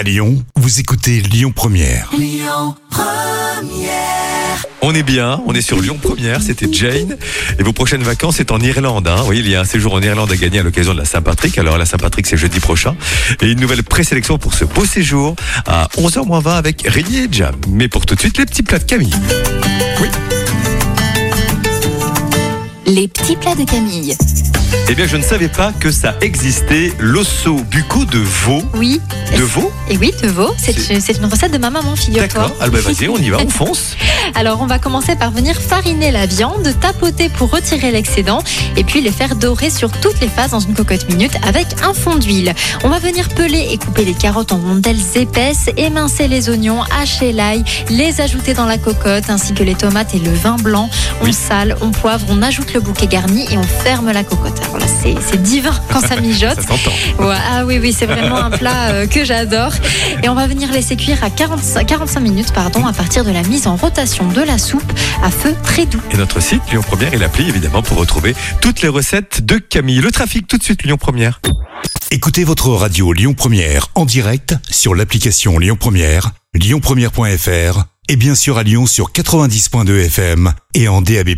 À Lyon, vous écoutez Lyon Première. On est bien, on est sur Lyon Première, c'était Jane. Et vos prochaines vacances, c'est en Irlande. Hein. Oui, il y a un séjour en Irlande à gagner à l'occasion de la Saint-Patrick. Alors la Saint-Patrick, c'est jeudi prochain. Et une nouvelle présélection pour ce beau séjour à 11h20 avec Régnier et Jam. Mais pour tout de suite, les petits plats de Camille. Oui. Les petits plats de Camille. Eh bien, je ne savais pas que ça existait, l'osso bucco de veau. Oui. De veau Et oui, de veau. C'est une recette de ma maman, figure-toi. D'accord. Ah bah vas-y, on y va, on fonce. Alors, on va commencer par venir fariner la viande, tapoter pour retirer l'excédent et puis les faire dorer sur toutes les phases dans une cocotte minute avec un fond d'huile. On va venir peler et couper les carottes en rondelles épaisses, émincer les oignons, hacher l'ail, les ajouter dans la cocotte ainsi que les tomates et le vin blanc. On Oui. sale, on poivre, on ajoute le bouquet garni et on ferme la cocotte. Là, c'est divin quand ça mijote. Ça s'entend. Ouais, ah oui, oui, c'est vraiment un plat euh, que j'adore. Et on va venir laisser cuire à 45, 45 minutes pardon, à partir de la mise en rotation de la soupe à feu très doux. Et notre site Lyon Première et l'appli évidemment pour retrouver toutes les recettes de Camille. Le trafic tout de suite Lyon Première. Écoutez votre radio Lyon Première en direct sur l'application Lyon Première, lyonpremière.fr et bien sûr à Lyon sur 90.2 FM et en DAB+.